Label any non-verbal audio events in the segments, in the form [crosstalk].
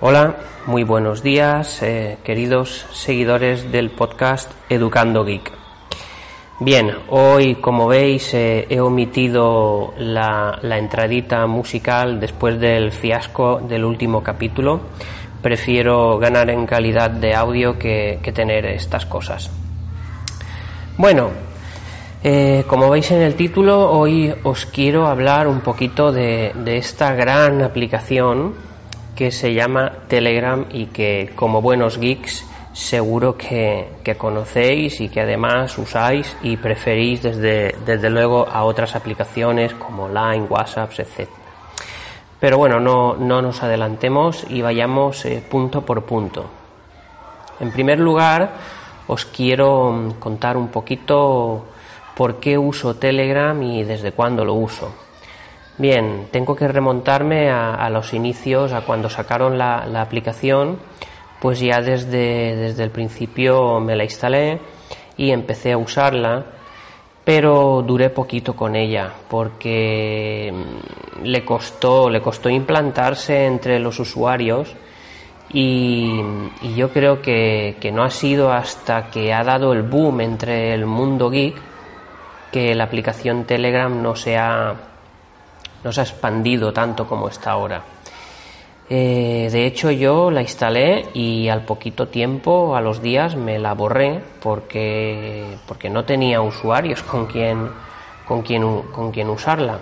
Hola, muy buenos días, eh, queridos seguidores del podcast Educando Geek. Bien, hoy como veis eh, he omitido la, entradita musical después del fiasco del último capítulo. Prefiero ganar en calidad de audio que, tener estas cosas. Bueno, eh, como veis en el título, hoy os quiero hablar un poquito de esta gran aplicación que se llama Telegram y que como buenos geeks seguro que, conocéis y que además usáis y preferís desde, desde luego a otras aplicaciones como Line, WhatsApp, etc. Pero bueno, no, no nos adelantemos y vayamos eh, punto por punto. En primer lugar, os quiero mm, contar un poquito por qué uso Telegram y desde cuándo lo uso. Bien, tengo que remontarme a, los inicios, a cuando sacaron la, aplicación, pues ya desde, desde el principio me la instalé y empecé a usarla, pero duré poquito con ella porque mm, le costó, le costó implantarse entre los usuarios y, yo creo que, que, no ha sido hasta que ha dado el boom entre el mundo geek que la aplicación Telegram no se ha no se ha expandido tanto como está ahora. Eh, de hecho yo la instalé y al poquito tiempo, a los días, me la borré porque, porque no tenía usuarios con quien, con quien, con quien usarla.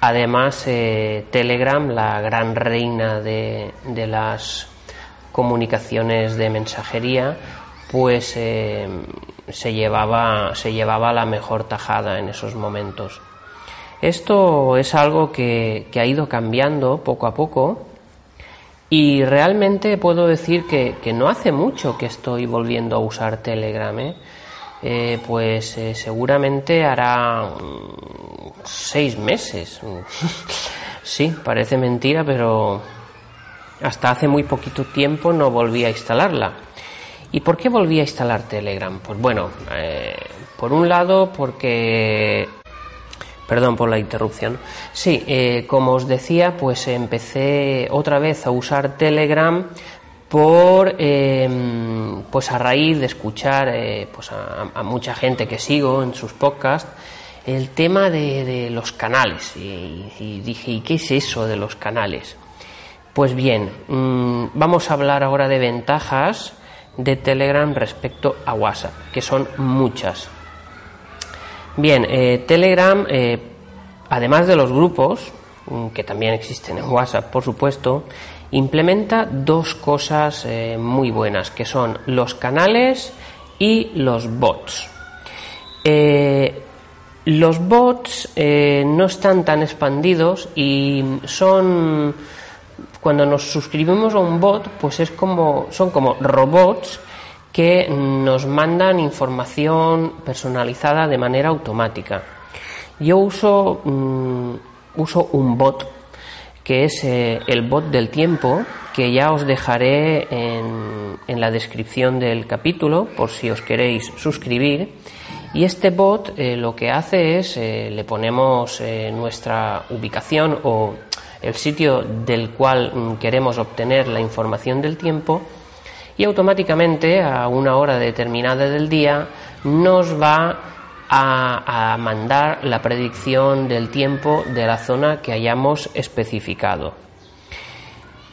Además, eh, Telegram, la gran reina de, de, las comunicaciones de mensajería, pues eh, se, llevaba, se llevaba la mejor tajada en esos momentos. Esto es algo que, ha ido cambiando poco a poco y realmente puedo decir que, no hace mucho que estoy volviendo a usar Telegram. ¿eh? Eh, pues eh, seguramente hará mm, seis meses. [laughs] sí, parece mentira, pero hasta hace muy poquito tiempo no volví a instalarla. ¿Y por qué volví a instalar Telegram? Pues bueno, por un lado porque Perdón por la interrupción. Sí, eh, como os decía, pues empecé otra vez a usar Telegram por em, pues a raíz de escuchar eh, pues a, mucha gente que sigo en sus podcasts el tema de, los canales y, dije ¿y qué es eso de los canales? Pues bien, mm, vamos a hablar ahora de ventajas de Telegram respecto a WhatsApp, que son muchas. Bien, eh, Telegram, eh, además de los grupos, mm, que también existen en WhatsApp, por supuesto, implementa dos cosas eh, muy buenas, que son los canales y los bots. los bots no están tan expandidos y son cuando nos suscribimos a un bot, pues es como son como robots que nos mandan información personalizada de manera automática. Yo uso, mm, uso un bot que es eh, el bot del tiempo, que ya os dejaré en, en, la descripción del capítulo por si os queréis suscribir. Y este bot eh, lo que hace es, eh, le ponemos nuestra ubicación o el sitio del cual mm, queremos obtener la información del tiempo y automáticamente a una hora determinada del día nos va a, mandar la predicción del tiempo de la zona que hayamos especificado.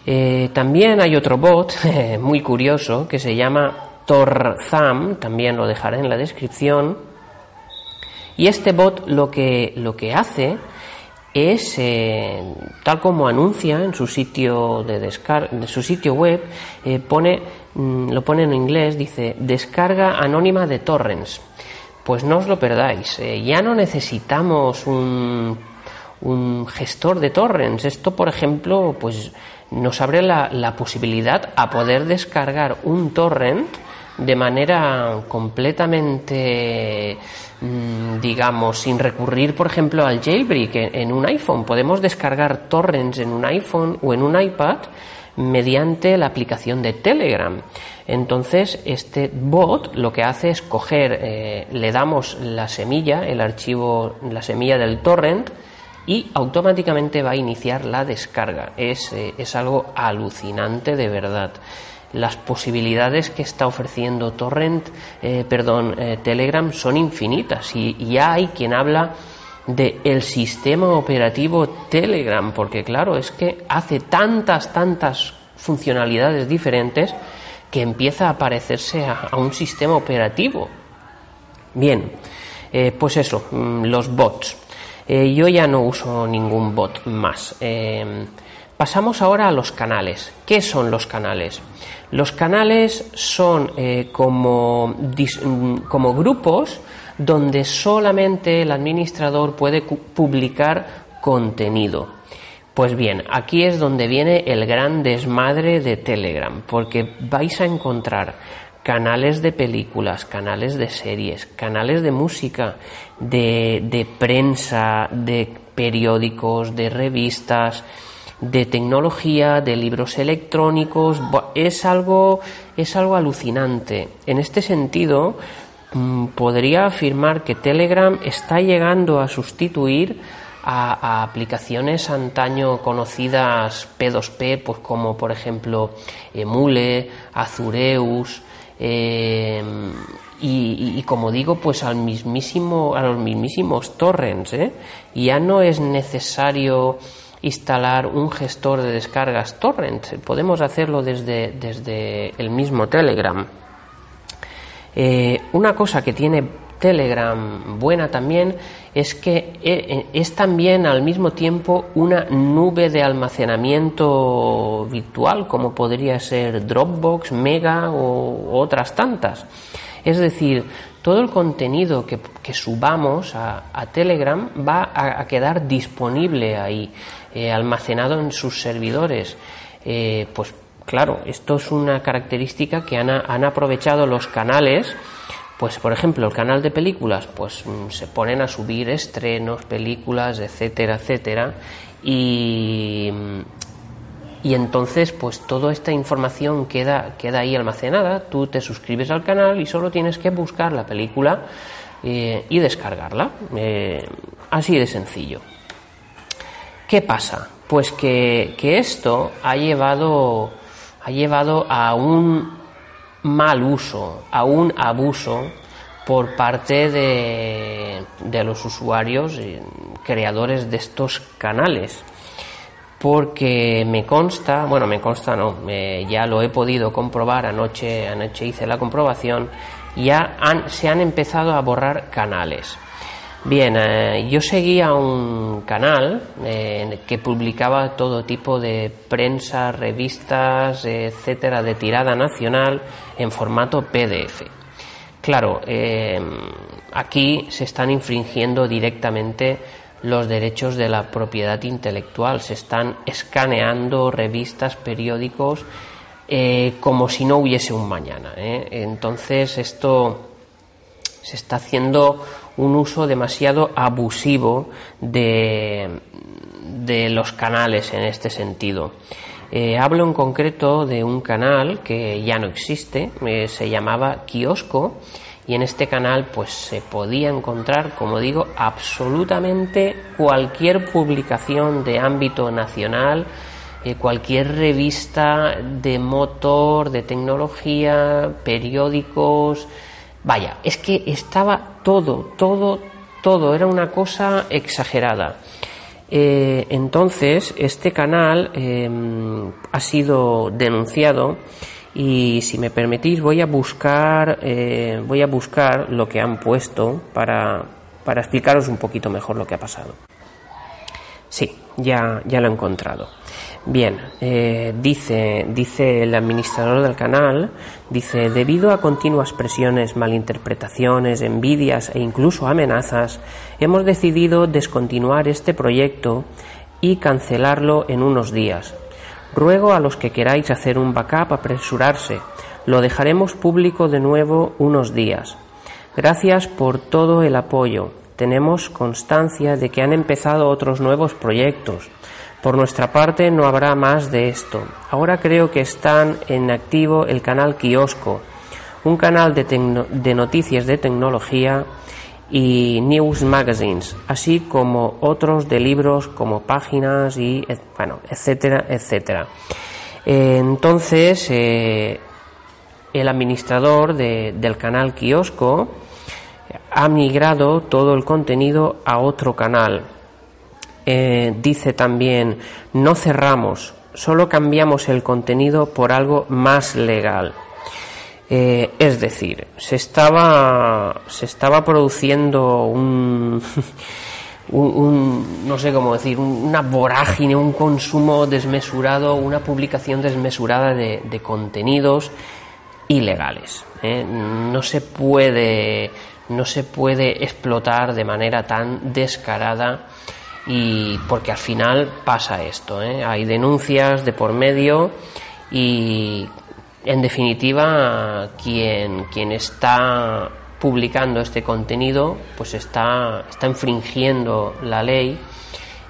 Eh, también hay otro bot [laughs] muy curioso que se llama Torzam, también lo dejaré en la descripción. Y este bot lo que, lo que hace es, eh, tal como anuncia en su sitio de, su sitio web, eh, pone, mm, lo pone en inglés, dice descarga anónima de torrents. Pues no os lo perdáis, eh, ya no necesitamos un, un, gestor de torrents. Esto, por ejemplo, pues nos abre la, la posibilidad a poder descargar un torrent de manera completamente mm, digamos, sin recurrir, por ejemplo, al jailbreak en un iPhone. Podemos descargar torrents en un iPhone o en un iPad mediante la aplicación de Telegram. Entonces, este bot lo que hace es coger, eh, le damos la semilla, el archivo, la semilla del torrent, y automáticamente va a iniciar la descarga. Es, eh, es algo alucinante de verdad las posibilidades que está ofreciendo Torrent, eh, perdón, eh, Telegram son infinitas y ya hay quien habla de el sistema operativo Telegram, porque claro, es que hace tantas, tantas funcionalidades diferentes que empieza a parecerse a, un sistema operativo. Bien, eh, pues eso, mm, los bots. yo ya no uso ningún bot más. Pasamos ahora a los canales. ¿Qué son los canales? Los canales son eh, como, grupos donde solamente el administrador puede publicar contenido. Pues bien, aquí es donde viene el gran desmadre de Telegram, porque vais a encontrar canales de películas, canales de series, canales de música, de prensa, de periódicos, de revistas, de tecnología, de libros electrónicos, es algo, es algo alucinante. En este sentido, mm, podría afirmar que Telegram está llegando a sustituir a, aplicaciones antaño conocidas P2P, pues como por ejemplo Emule, Azureus, eh, y, como digo, pues al mismísimo, a los mismísimos torrents. ¿eh? Ya no es necesario instalar un gestor de descargas torrent. Podemos hacerlo desde, desde el mismo Telegram. Eh, una cosa que tiene Telegram buena también es que eh, es también al mismo tiempo una nube de almacenamiento virtual como podría ser Dropbox, Mega o otras tantas. Es decir, todo el contenido que, subamos a, Telegram va a, quedar disponible ahí, eh, almacenado en sus servidores. Eh, pues claro, esto es una característica que han, han, aprovechado los canales. Pues por ejemplo, el canal de películas, pues mm, se ponen a subir estrenos, películas, etcétera, etcétera. Y, y entonces pues toda esta información queda, queda ahí almacenada, tú te suscribes al canal y solo tienes que buscar la película eh, y descargarla, eh, así de sencillo. ¿Qué pasa? Pues que, esto ha llevado, ha llevado a un mal uso, a un abuso por parte de, de los usuarios, creadores de estos canales porque me consta, bueno, me consta no, ya lo he podido comprobar, anoche, anoche hice la comprobación, ya se han empezado a borrar canales. Bien, eh, yo seguía un canal eh, que publicaba todo tipo de prensa, revistas, etcétera, de tirada nacional en formato PDF. Claro, eh, aquí se están infringiendo directamente los derechos de la propiedad intelectual. Se están escaneando revistas, periódicos, eh, como si no hubiese un mañana. ¿eh? Entonces esto se está haciendo un uso demasiado abusivo de, de los canales en este sentido. Eh, hablo en concreto de un canal que ya no existe, se llamaba Kiosco y en este canal pues se podía encontrar, como digo, absolutamente cualquier publicación de ámbito nacional, eh, cualquier revista de motor, de tecnología, periódicos, vaya, es que estaba todo, todo, todo, era una cosa exagerada. Eh, entonces, este canal em, ha sido denunciado y si me permitís voy a buscar eh, voy a buscar lo que han puesto para, para explicaros un poquito mejor lo que ha pasado. Sí ya ya lo he encontrado. Bien eh, dice dice el administrador del canal dice debido a continuas presiones malinterpretaciones envidias e incluso amenazas hemos decidido descontinuar este proyecto y cancelarlo en unos días Ruego a los que queráis hacer un backup apresurarse. Lo dejaremos público de nuevo unos días. Gracias por todo el apoyo. Tenemos constancia de que han empezado otros nuevos proyectos. Por nuestra parte no habrá más de esto. Ahora creo que están en activo el canal Kiosco, un canal de, de noticias de tecnología y news magazines, así como otros de libros como páginas y bueno, etcétera, etcétera. entonces, eh, el administrador del canal Kiosco ha migrado todo el contenido a otro canal. Eh, dice también, no cerramos, solo cambiamos el contenido por algo más legal. Eh, es decir, se estaba, se estaba produciendo un, [laughs] un, no sé cómo decir, una vorágine, un consumo desmesurado, una publicación desmesurada de, contenidos ilegales. ¿eh? No se puede, no se puede explotar de manera tan descarada y porque al final pasa esto, ¿eh? hay denuncias de por medio y en definitiva, quien, quien está publicando este contenido, pues está, está infringiendo la ley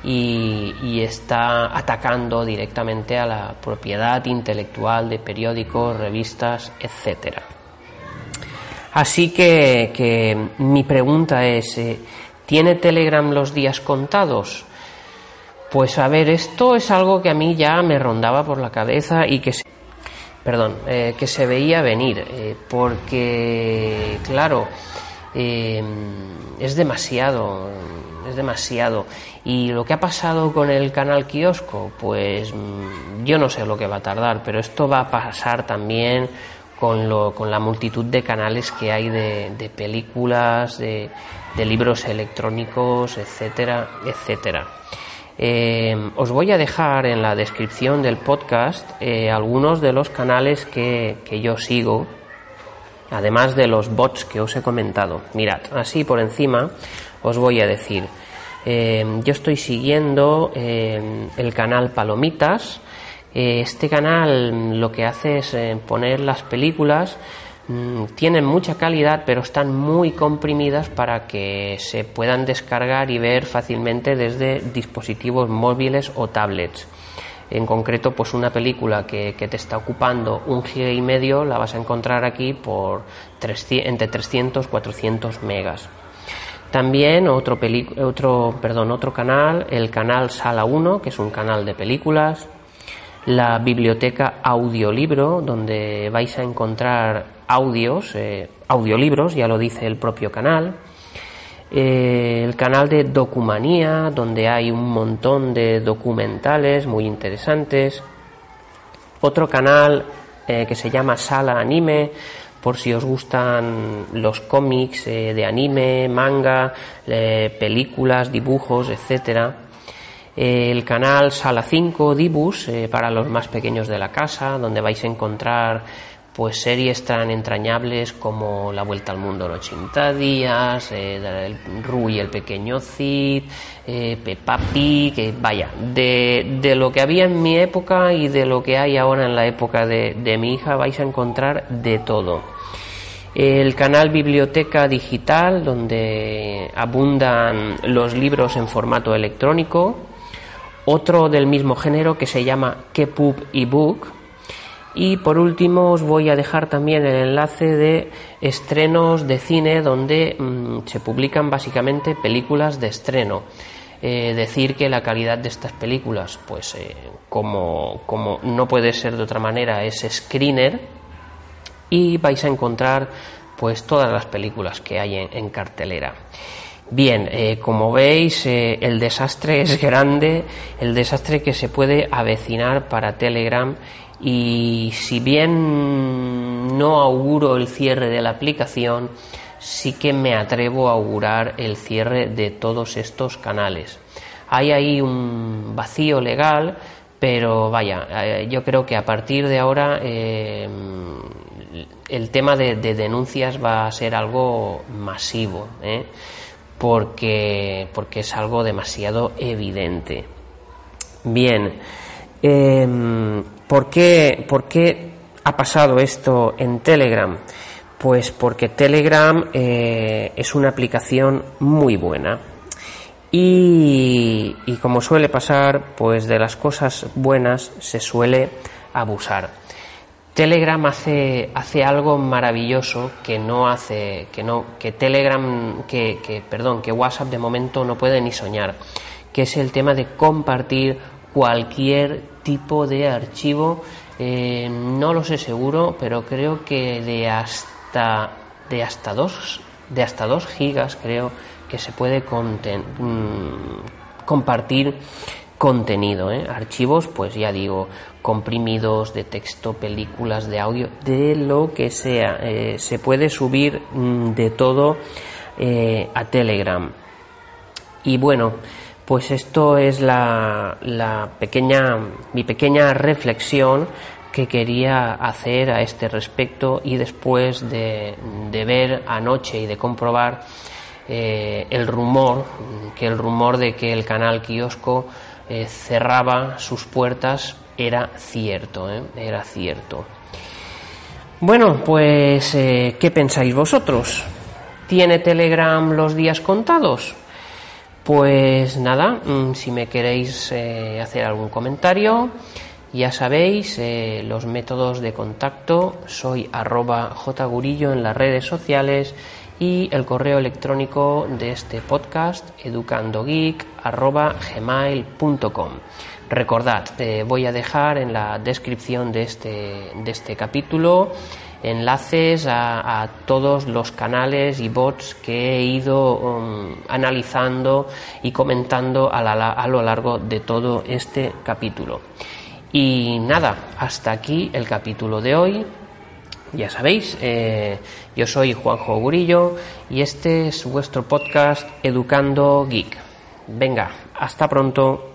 y, está atacando directamente a la propiedad intelectual de periódicos, revistas, etcétera. Así que, que, mi pregunta es, eh, ¿tiene Telegram los días contados? Pues a ver, esto es algo que a mí ya me rondaba por la cabeza y que perdón, eh, que se veía venir, eh, porque, claro, eh, es demasiado, es demasiado. Y lo que ha pasado con el canal kiosco, pues mm, yo no sé lo que va a tardar, pero esto va a pasar también con, lo, con la multitud de canales que hay de, películas, de, de libros electrónicos, etcétera, etcétera. Eh, os voy a dejar en la descripción del podcast eh, algunos de los canales que, yo sigo, además de los bots que os he comentado. Mirad, así por encima os voy a decir, eh, yo estoy siguiendo el canal Palomitas. este canal lo que hace es poner las películas Mm, tienen mucha calidad pero están muy comprimidas para que se puedan descargar y ver fácilmente desde dispositivos móviles o tablets. En concreto, pues una película que, te está ocupando un giga y medio la vas a encontrar aquí por entre 300 400 megas. También otro, otro, perdón, otro canal, el canal Sala 1, que es un canal de películas. La biblioteca Audiolibro, donde vais a encontrar audios, eh, audiolibros, ya lo dice el propio canal. Eh, el canal de Documanía, donde hay un montón de documentales muy interesantes. Otro canal eh, que se llama Sala Anime, por si os gustan los cómics de anime, manga, películas, dibujos, etcétera. El canal Sala 5 Dibus para los más pequeños de la casa, donde vais a encontrar pues series tan entrañables como La Vuelta al Mundo en 80 días, eh, Rui el Pequeño Cid, eh, Peppa Pig, que vaya, de, de, lo que había en mi época y de lo que hay ahora en la época de, de mi hija vais a encontrar de todo. El canal Biblioteca Digital, donde abundan los libros en formato electrónico. Otro del mismo género que se llama Kepub ebook y por último os voy a dejar también el enlace de estrenos de cine donde mm, se publican básicamente películas de estreno. Eh, decir que la calidad de estas películas, pues eh, como, como no puede ser de otra manera, es screener y vais a encontrar pues todas las películas que hay en, cartelera. Bien, eh, como veis, el desastre es grande, el desastre que se puede avecinar para Telegram y si bien no auguro el cierre de la aplicación, sí que me atrevo a augurar el cierre de todos estos canales. Hay ahí un vacío legal, pero vaya, eh, yo creo que a partir de ahora eh, el tema de, denuncias va a ser algo masivo, ¿eh? Porque, porque es algo demasiado evidente. Bien, em, ¿Por qué, ha pasado esto en Telegram? Pues porque Telegram eh, es una aplicación muy buena. Y, como suele pasar, pues de las cosas buenas se suele abusar. Telegram hace, hace algo maravilloso que no hace, que no, que Telegram, que, perdón, que WhatsApp de momento no puede ni soñar, que es el tema de compartir cualquier tipo de archivo. Eh, no lo sé seguro, pero creo que de hasta de hasta dos de hasta dos gigas creo que se puede mm, compartir contenido, ¿eh? archivos, pues ya digo, comprimidos de texto, películas, de audio, de lo que sea. Eh, se puede subir mm, de todo eh, a Telegram. Y bueno, pues esto es la, pequeña, mi pequeña reflexión que quería hacer a este respecto y después de, ver anoche y de comprobar el rumor, que el rumor de que el canal kiosco eh, cerraba sus puertas era cierto, ¿eh? era cierto. Bueno, pues, eh, ¿qué pensáis vosotros? ¿Tiene Telegram los días contados? Pues nada, mm, si me queréis hacer algún comentario, ya sabéis los métodos de contacto. Soy arroba jgurillo en las redes sociales y el correo electrónico de este podcast educandogeek.gmail.com Recordad, voy a dejar en la descripción de este, de este capítulo enlaces a, todos los canales y bots que he ido um, analizando y comentando a lo largo de todo este capítulo. Y nada, hasta aquí el capítulo de hoy. Ya sabéis, eh, yo soy Juanjo Gurillo y este es vuestro podcast Educando Geek. Venga, hasta pronto.